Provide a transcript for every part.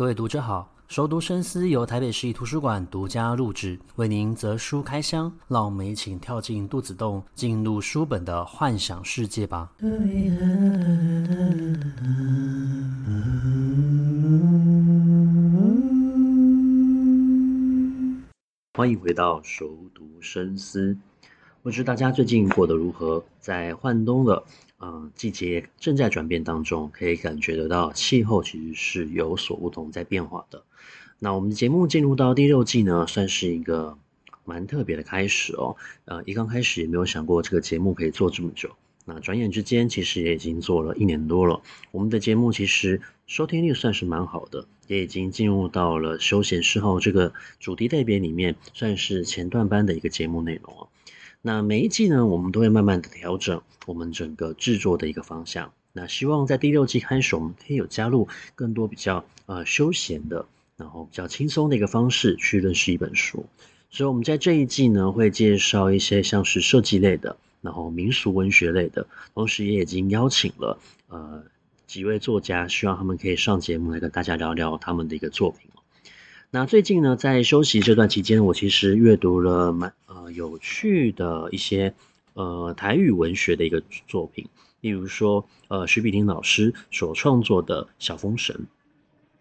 各位读者好，熟读深思由台北市立图书馆独家录制，为您择书开箱，让我们一起跳进肚子洞，进入书本的幻想世界吧。欢迎回到熟读深思。不知大家最近过得如何？在换冬的嗯季节正在转变当中，可以感觉得到气候其实是有所不同，在变化的。那我们的节目进入到第六季呢，算是一个蛮特别的开始哦。呃，一刚开始也没有想过这个节目可以做这么久。那转眼之间，其实也已经做了一年多了。我们的节目其实收听率算是蛮好的，也已经进入到了休闲嗜好这个主题类别里面，算是前段班的一个节目内容哦。那每一季呢，我们都会慢慢的调整我们整个制作的一个方向。那希望在第六季开始，我们可以有加入更多比较呃休闲的，然后比较轻松的一个方式去认识一本书。所以，我们在这一季呢，会介绍一些像是设计类的，然后民俗文学类的，同时也已经邀请了呃几位作家，希望他们可以上节目来跟大家聊聊他们的一个作品。那最近呢，在休息这段期间，我其实阅读了蛮呃有趣的一些呃台语文学的一个作品，例如说呃徐碧婷老师所创作的《小风神》。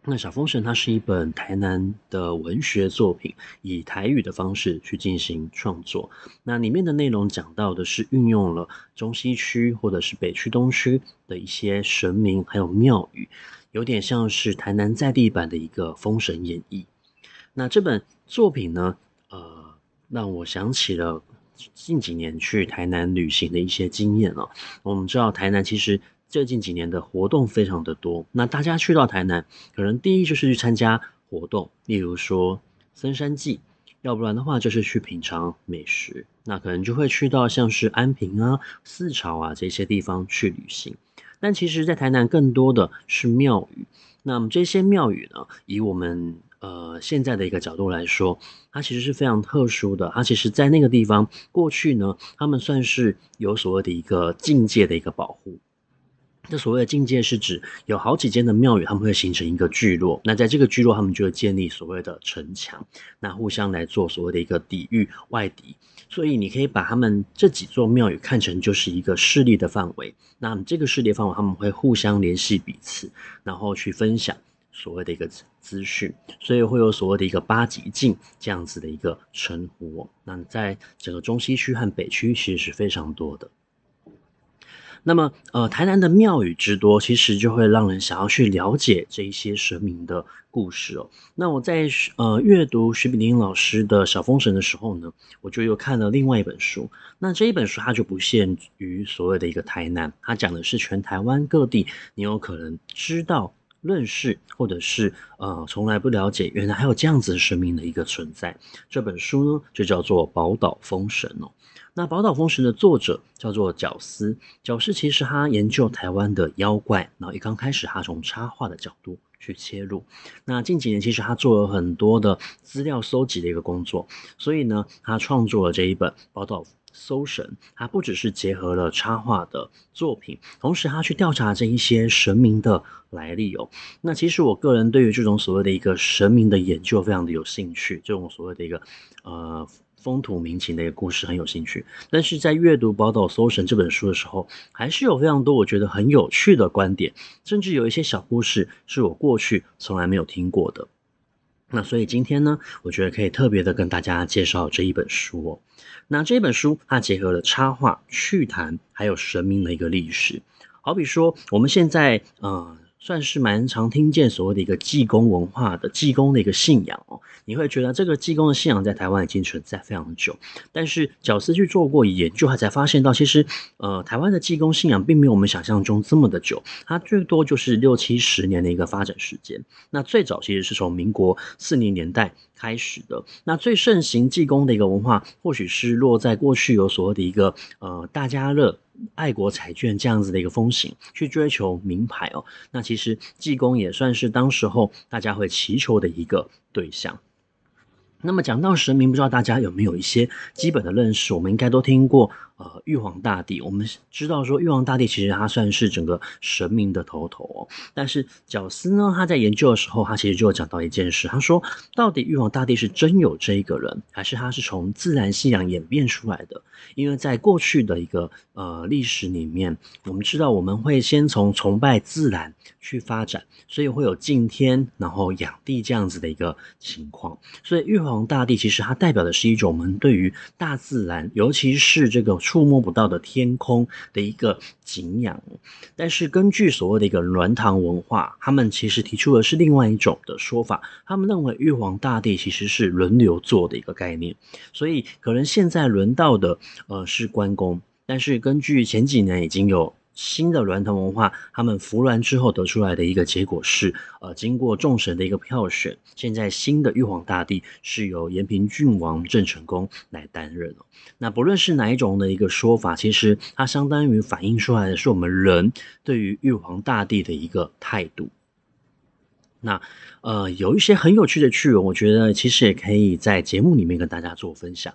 那《小风神》它是一本台南的文学作品，以台语的方式去进行创作。那里面的内容讲到的是运用了中西区或者是北区东区的一些神明还有庙宇，有点像是台南在地版的一个《封神演义》。那这本作品呢，呃，让我想起了近几年去台南旅行的一些经验哦。我们知道台南其实最近几年的活动非常的多。那大家去到台南，可能第一就是去参加活动，例如说森山祭，要不然的话就是去品尝美食。那可能就会去到像是安平啊、四潮啊这些地方去旅行。但其实，在台南更多的是庙宇。那么这些庙宇呢，以我们呃，现在的一个角度来说，它其实是非常特殊的。它其实，在那个地方过去呢，他们算是有所谓的一个境界的一个保护。这所谓的境界是指有好几间的庙宇，他们会形成一个聚落。那在这个聚落，他们就会建立所谓的城墙，那互相来做所谓的一个抵御外敌。所以你可以把他们这几座庙宇看成就是一个势力的范围。那这个势力范围，他们会互相联系彼此，然后去分享。所谓的一个资讯，所以会有所谓的一个八极镜这样子的一个称呼。那在整个中西区和北区，其实是非常多的。那么，呃，台南的庙宇之多，其实就会让人想要去了解这一些神明的故事哦。那我在呃阅读徐炳林老师的《小风神》的时候呢，我就又看了另外一本书。那这一本书它就不限于所谓的一个台南，它讲的是全台湾各地，你有可能知道。认识或者是呃从来不了解，原来还有这样子的神明的一个存在。这本书呢就叫做《宝岛封神》哦。那《宝岛封神》的作者叫做角思，角思其实他研究台湾的妖怪，然后一刚开始他从插画的角度去切入。那近几年其实他做了很多的资料搜集的一个工作，所以呢他创作了这一本《宝岛》。搜神，它不只是结合了插画的作品，同时他去调查这一些神明的来历哦。那其实我个人对于这种所谓的一个神明的研究非常的有兴趣，这种所谓的一个呃风土民情的一个故事很有兴趣。但是在阅读《宝岛搜神》这本书的时候，还是有非常多我觉得很有趣的观点，甚至有一些小故事是我过去从来没有听过的。那所以今天呢，我觉得可以特别的跟大家介绍这一本书哦。那这本书它结合了插画、趣谈，还有神明的一个历史。好比说，我们现在呃。算是蛮常听见所谓的一个济公文化的济公的一个信仰哦，你会觉得这个济公的信仰在台湾已经存在非常久，但是角丝去做过研究，他才发现到其实呃台湾的济公信仰并没有我们想象中这么的久，它最多就是六七十年的一个发展时间。那最早其实是从民国四零年代开始的，那最盛行济公的一个文化，或许是落在过去有所谓的一个呃大家乐。爱国彩券这样子的一个风行，去追求名牌哦。那其实济公也算是当时候大家会祈求的一个对象。那么讲到神明，不知道大家有没有一些基本的认识？我们应该都听过呃玉皇大帝。我们知道说玉皇大帝其实他算是整个神明的头头哦。但是贾斯呢，他在研究的时候，他其实就讲到一件事，他说到底玉皇大帝是真有这一个人，还是他是从自然信仰演变出来的？因为在过去的一个呃历史里面，我们知道我们会先从崇拜自然去发展，所以会有敬天然后养地这样子的一个情况。所以玉皇大帝其实它代表的是一种我们对于大自然，尤其是这个触摸不到的天空的一个景仰。但是根据所谓的一个栾堂文化，他们其实提出的是另外一种的说法，他们认为玉皇大帝其实是轮流做的一个概念，所以可能现在轮到的呃是关公，但是根据前几年已经有。新的鸾堂文化，他们服鸾之后得出来的一个结果是，呃，经过众神的一个票选，现在新的玉皇大帝是由延平郡王郑成功来担任。那不论是哪一种的一个说法，其实它相当于反映出来的是我们人对于玉皇大帝的一个态度。那呃，有一些很有趣的趣闻，我觉得其实也可以在节目里面跟大家做分享。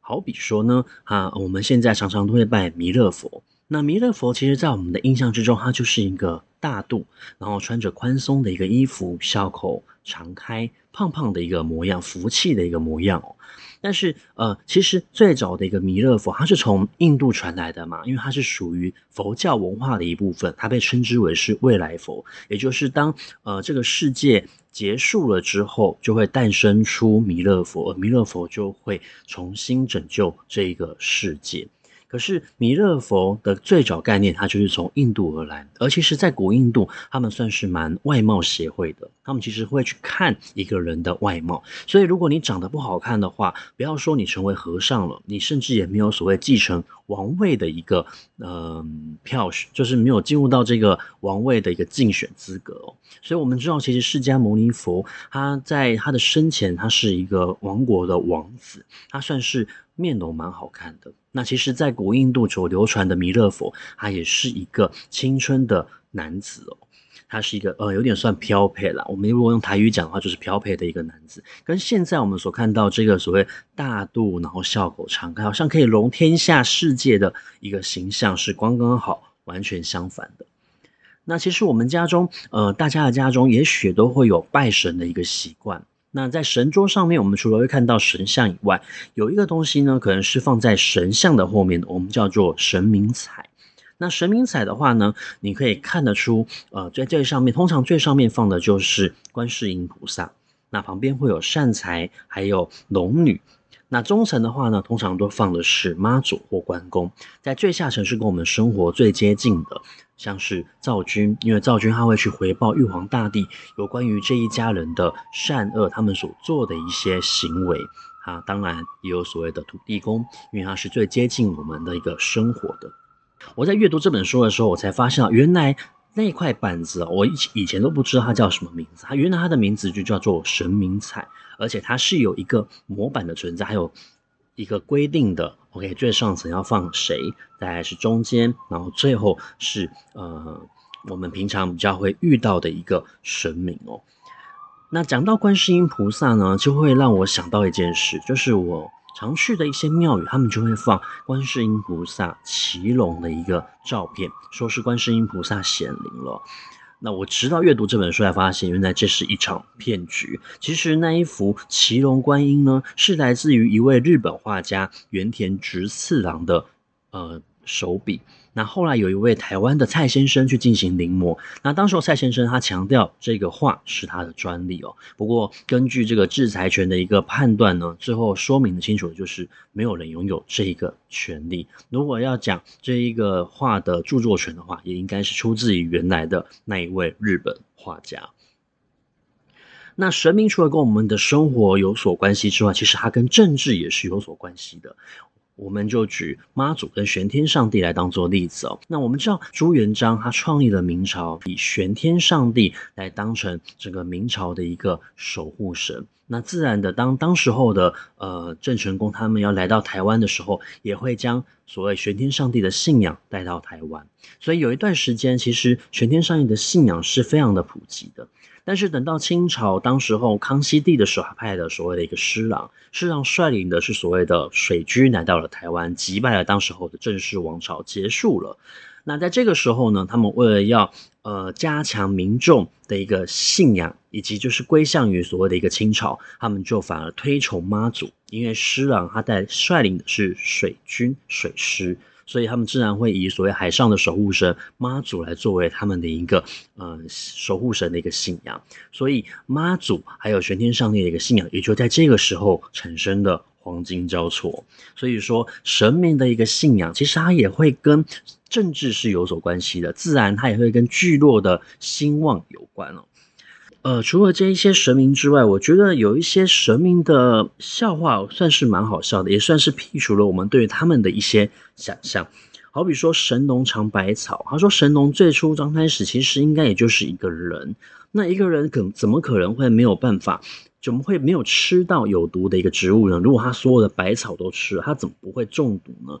好比说呢，啊，我们现在常常都会拜弥勒佛。那弥勒佛其实，在我们的印象之中，他就是一个大肚，然后穿着宽松的一个衣服，笑口常开，胖胖的一个模样，福气的一个模样哦。但是，呃，其实最早的一个弥勒佛，它是从印度传来的嘛，因为它是属于佛教文化的一部分，它被称之为是未来佛，也就是当呃这个世界结束了之后，就会诞生出弥勒佛，而弥勒佛就会重新拯救这个世界。可是弥勒佛的最早概念，它就是从印度而来，而其实，在古印度，他们算是蛮外貌协会的，他们其实会去看一个人的外貌。所以，如果你长得不好看的话，不要说你成为和尚了，你甚至也没有所谓继承王位的一个呃票选，就是没有进入到这个王位的一个竞选资格哦。所以我们知道，其实释迦牟尼佛他在他的生前，他是一个王国的王子，他算是面容蛮好看的。那其实，在古印度所流传的弥勒佛，他也是一个青春的男子哦。他是一个呃，有点算飘配啦。我们如果用台语讲的话，就是飘配的一个男子，跟现在我们所看到这个所谓大肚，然后笑口常开，好像可以容天下世界的一个形象，是刚刚好完全相反的。那其实我们家中，呃，大家的家中也许都会有拜神的一个习惯。那在神桌上面，我们除了会看到神像以外，有一个东西呢，可能是放在神像的后面的，我们叫做神明彩。那神明彩的话呢，你可以看得出，呃，在这上面，通常最上面放的就是观世音菩萨，那旁边会有善财，还有龙女。那中层的话呢，通常都放的是妈祖或关公，在最下层是跟我们生活最接近的，像是灶君，因为灶君他会去回报玉皇大帝有关于这一家人的善恶，他们所做的一些行为啊，当然也有所谓的土地公，因为他是最接近我们的一个生活的。我在阅读这本书的时候，我才发现原来那块板子，我以以前都不知道它叫什么名字，它原来它的名字就叫做神明彩。而且它是有一个模板的存在，还有一个规定的。OK，最上层要放谁，大概是中间，然后最后是呃我们平常比较会遇到的一个神明哦。那讲到观世音菩萨呢，就会让我想到一件事，就是我常去的一些庙宇，他们就会放观世音菩萨骑龙的一个照片，说是观世音菩萨显灵了。那我直到阅读这本书才发现，原来这是一场骗局。其实那一幅骑龙观音呢，是来自于一位日本画家原田直次郎的呃手笔。那后来有一位台湾的蔡先生去进行临摹，那当时蔡先生他强调这个画是他的专利哦。不过根据这个制裁权的一个判断呢，最后说明的清楚的就是没有人拥有这一个权利。如果要讲这一个画的著作权的话，也应该是出自于原来的那一位日本画家。那神明除了跟我们的生活有所关系之外，其实它跟政治也是有所关系的。我们就举妈祖跟玄天上帝来当做例子哦。那我们知道朱元璋他创立了明朝，以玄天上帝来当成整个明朝的一个守护神。那自然的，当当时候的呃郑成功他们要来到台湾的时候，也会将所谓玄天上帝的信仰带到台湾，所以有一段时间，其实玄天上帝的信仰是非常的普及的。但是等到清朝，当时候康熙帝的时候，派的所谓的一个施琅，施琅率领的是所谓的水军来到了台湾，击败了当时候的郑氏王朝，结束了。那在这个时候呢，他们为了要呃加强民众的一个信仰，以及就是归向于所谓的一个清朝，他们就反而推崇妈祖，因为施琅他在率领的是水军水师。所以他们自然会以所谓海上的守护神妈祖来作为他们的一个呃守护神的一个信仰，所以妈祖还有玄天上帝的一个信仰，也就在这个时候产生的黄金交错。所以说神明的一个信仰，其实它也会跟政治是有所关系的，自然它也会跟聚落的兴旺有关哦。呃，除了这一些神明之外，我觉得有一些神明的笑话算是蛮好笑的，也算是剔除了我们对于他们的一些想象。好比说神农尝百草，他说神农最初刚开始其实应该也就是一个人，那一个人可怎么可能会没有办法，怎么会没有吃到有毒的一个植物呢？如果他所有的百草都吃了，他怎么不会中毒呢？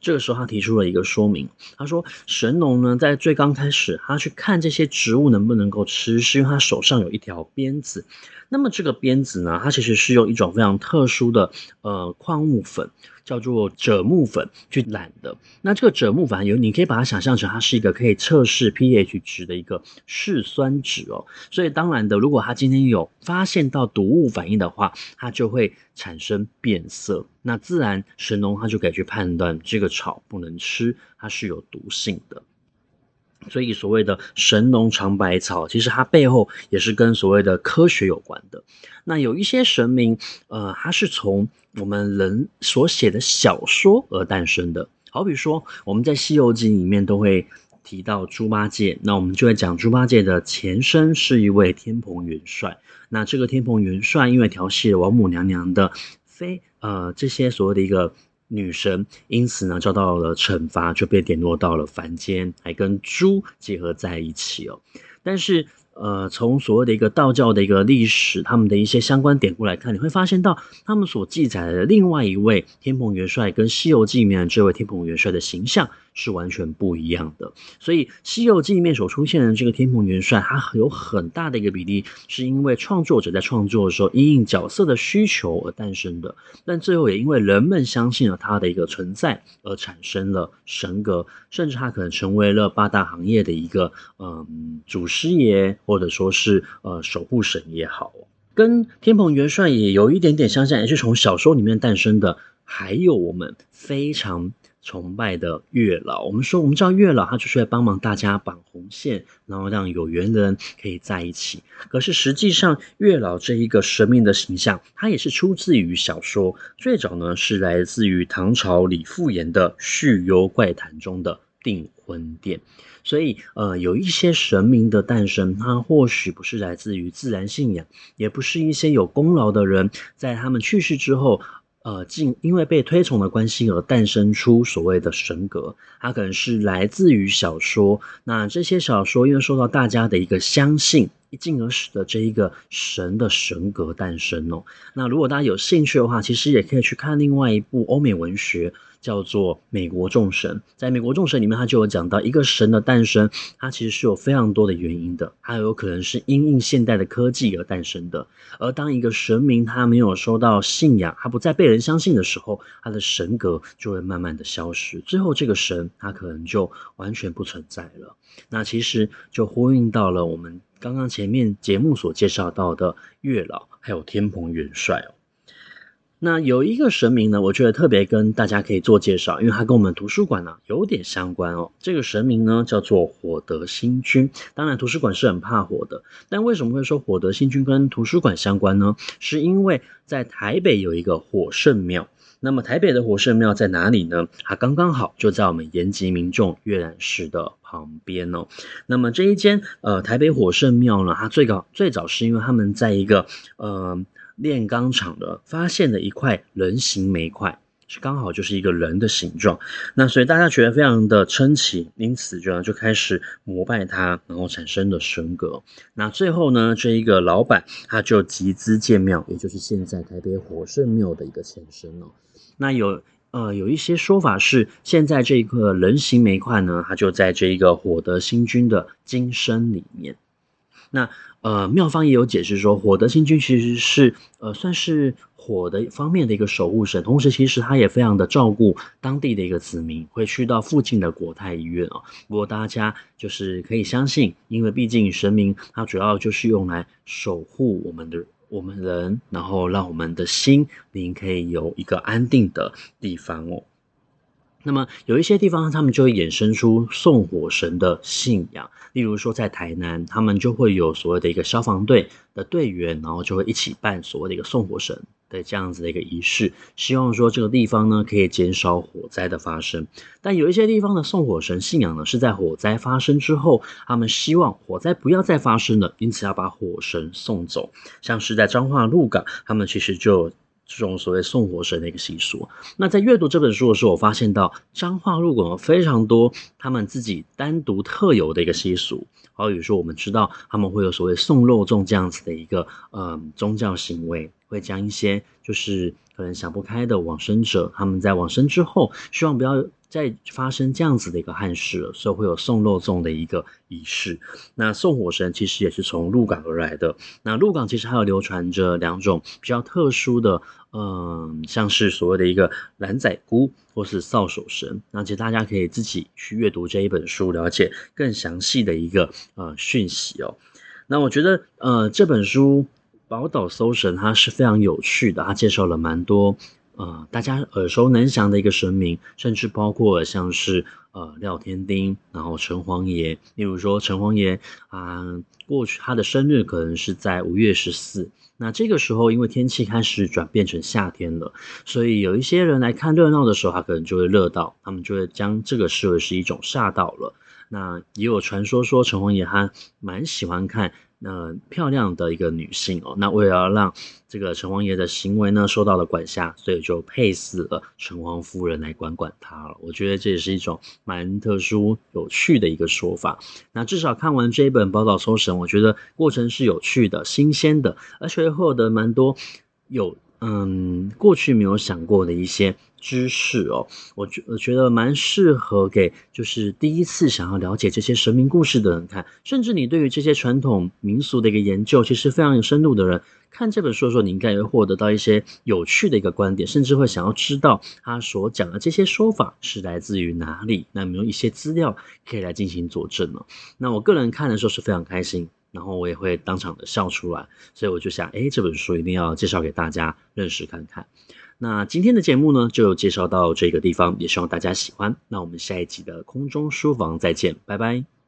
这个时候，他提出了一个说明。他说：“神农呢，在最刚开始，他去看这些植物能不能够吃，是因为他手上有一条鞭子。那么这个鞭子呢，它其实是用一种非常特殊的呃矿物粉。”叫做赭木粉去染的，那这个赭木粉有，你可以把它想象成它是一个可以测试 pH 值的一个试酸纸哦。所以当然的，如果它今天有发现到毒物反应的话，它就会产生变色。那自然神农他就可以去判断这个草不能吃，它是有毒性的。所以所谓的神农尝百草，其实它背后也是跟所谓的科学有关的。那有一些神明，呃，它是从我们人所写的小说而诞生的。好比说，我们在《西游记》里面都会提到猪八戒，那我们就会讲猪八戒的前身是一位天蓬元帅。那这个天蓬元帅因为调戏王母娘娘的妃，呃，这些所谓的一个。女神因此呢，遭到了惩罚，就被点落到了凡间，还跟猪结合在一起哦。但是，呃，从所谓的一个道教的一个历史，他们的一些相关典故来看，你会发现到他们所记载的另外一位天蓬元帅，跟《西游记》里面这位天蓬元帅的形象。是完全不一样的，所以《西游记》里面所出现的这个天蓬元帅，他有很大的一个比例是因为创作者在创作的时候因应角色的需求而诞生的，但最后也因为人们相信了他的一个存在而产生了神格，甚至他可能成为了八大行业的一个嗯祖师爷，或者说是呃守护神也好，跟天蓬元帅也有一点点相像，也是从小说里面诞生的，还有我们非常。崇拜的月老，我们说，我们知道月老，他就是来帮忙大家绑红线，然后让有缘的人可以在一起。可是实际上，月老这一个神明的形象，它也是出自于小说，最早呢是来自于唐朝李复言的《续幽怪谈》中的订婚殿。所以，呃，有一些神明的诞生，它或许不是来自于自然信仰，也不是一些有功劳的人在他们去世之后。呃，进因为被推崇的关系而诞生出所谓的神格，它可能是来自于小说。那这些小说因为受到大家的一个相信，一进而使得这一个神的神格诞生哦。那如果大家有兴趣的话，其实也可以去看另外一部欧美文学。叫做美国众神，在美国众神里面，他就有讲到一个神的诞生，它其实是有非常多的原因的，它有可能是因应现代的科技而诞生的。而当一个神明他没有受到信仰，他不再被人相信的时候，他的神格就会慢慢的消失，最后这个神他可能就完全不存在了。那其实就呼应到了我们刚刚前面节目所介绍到的月老，还有天蓬元帅哦。那有一个神明呢，我觉得特别跟大家可以做介绍，因为它跟我们图书馆呢有点相关哦。这个神明呢叫做火德星君。当然，图书馆是很怕火的，但为什么会说火德星君跟图书馆相关呢？是因为在台北有一个火圣庙。那么台北的火圣庙在哪里呢？它刚刚好就在我们延吉民众阅览室的旁边哦。那么这一间呃台北火圣庙呢，它最早最早是因为他们在一个呃。炼钢厂的发现的一块人形煤块，是刚好就是一个人的形状，那所以大家觉得非常的称奇，因此就就开始膜拜他，然后产生了神格。那最后呢，这一个老板他就集资建庙，也就是现在台北火圣庙的一个前身哦。那有呃，有一些说法是，现在这一个人形煤块呢，它就在这一个火德星君的金身里面。那呃，妙方也有解释说，火德星君其实是呃，算是火的方面的一个守护神，同时其实他也非常的照顾当地的一个子民，会去到附近的国泰医院哦。不过大家就是可以相信，因为毕竟神明它主要就是用来守护我们的。我们人，然后让我们的心灵可以有一个安定的地方哦。那么有一些地方，他们就会衍生出送火神的信仰，例如说在台南，他们就会有所谓的一个消防队的队员，然后就会一起办所谓的一个送火神。的这样子的一个仪式，希望说这个地方呢可以减少火灾的发生。但有一些地方的送火神信仰呢，是在火灾发生之后，他们希望火灾不要再发生了，因此要把火神送走。像是在彰化鹿港，他们其实就这种所谓送火神的一个习俗。那在阅读这本书的时候，我发现到彰化鹿港有非常多他们自己单独特有的一个习俗。好比如说，我们知道他们会有所谓送肉粽这样子的一个嗯宗教行为。会将一些就是可能想不开的往生者，他们在往生之后，希望不要再发生这样子的一个憾事了，所以会有送肉粽的一个仪式。那送火神其实也是从鹿港而来的。那鹿港其实还有流传着两种比较特殊的，嗯，像是所谓的一个蓝仔姑或是扫帚神。那其实大家可以自己去阅读这一本书，了解更详细的一个呃讯息哦。那我觉得呃这本书。宝岛搜神，它是非常有趣的，它介绍了蛮多呃大家耳熟能详的一个神明，甚至包括像是呃廖天丁，然后城隍爷，例如说城隍爷啊，过去他的生日可能是在五月十四，那这个时候因为天气开始转变成夏天了，所以有一些人来看热闹的时候，他可能就会热到，他们就会将这个视为是一种煞到了。那也有传说说城隍爷他蛮喜欢看。那漂亮的一个女性哦，那为了让这个城隍爷的行为呢受到了管辖，所以就配死了城隍夫人来管管他了。我觉得这也是一种蛮特殊、有趣的一个说法。那至少看完这一本《宝岛搜神》，我觉得过程是有趣的、新鲜的，而且会获得蛮多有嗯过去没有想过的一些。知识哦，我觉我觉得蛮适合给就是第一次想要了解这些神明故事的人看，甚至你对于这些传统民俗的一个研究其实非常有深度的人，看这本书的时候，你应该也会获得到一些有趣的一个观点，甚至会想要知道他所讲的这些说法是来自于哪里，那有没有一些资料可以来进行佐证呢？那我个人看的时候是非常开心，然后我也会当场的笑出来，所以我就想，哎，这本书一定要介绍给大家认识看看。那今天的节目呢，就介绍到这个地方，也希望大家喜欢。那我们下一集的空中书房再见，拜拜。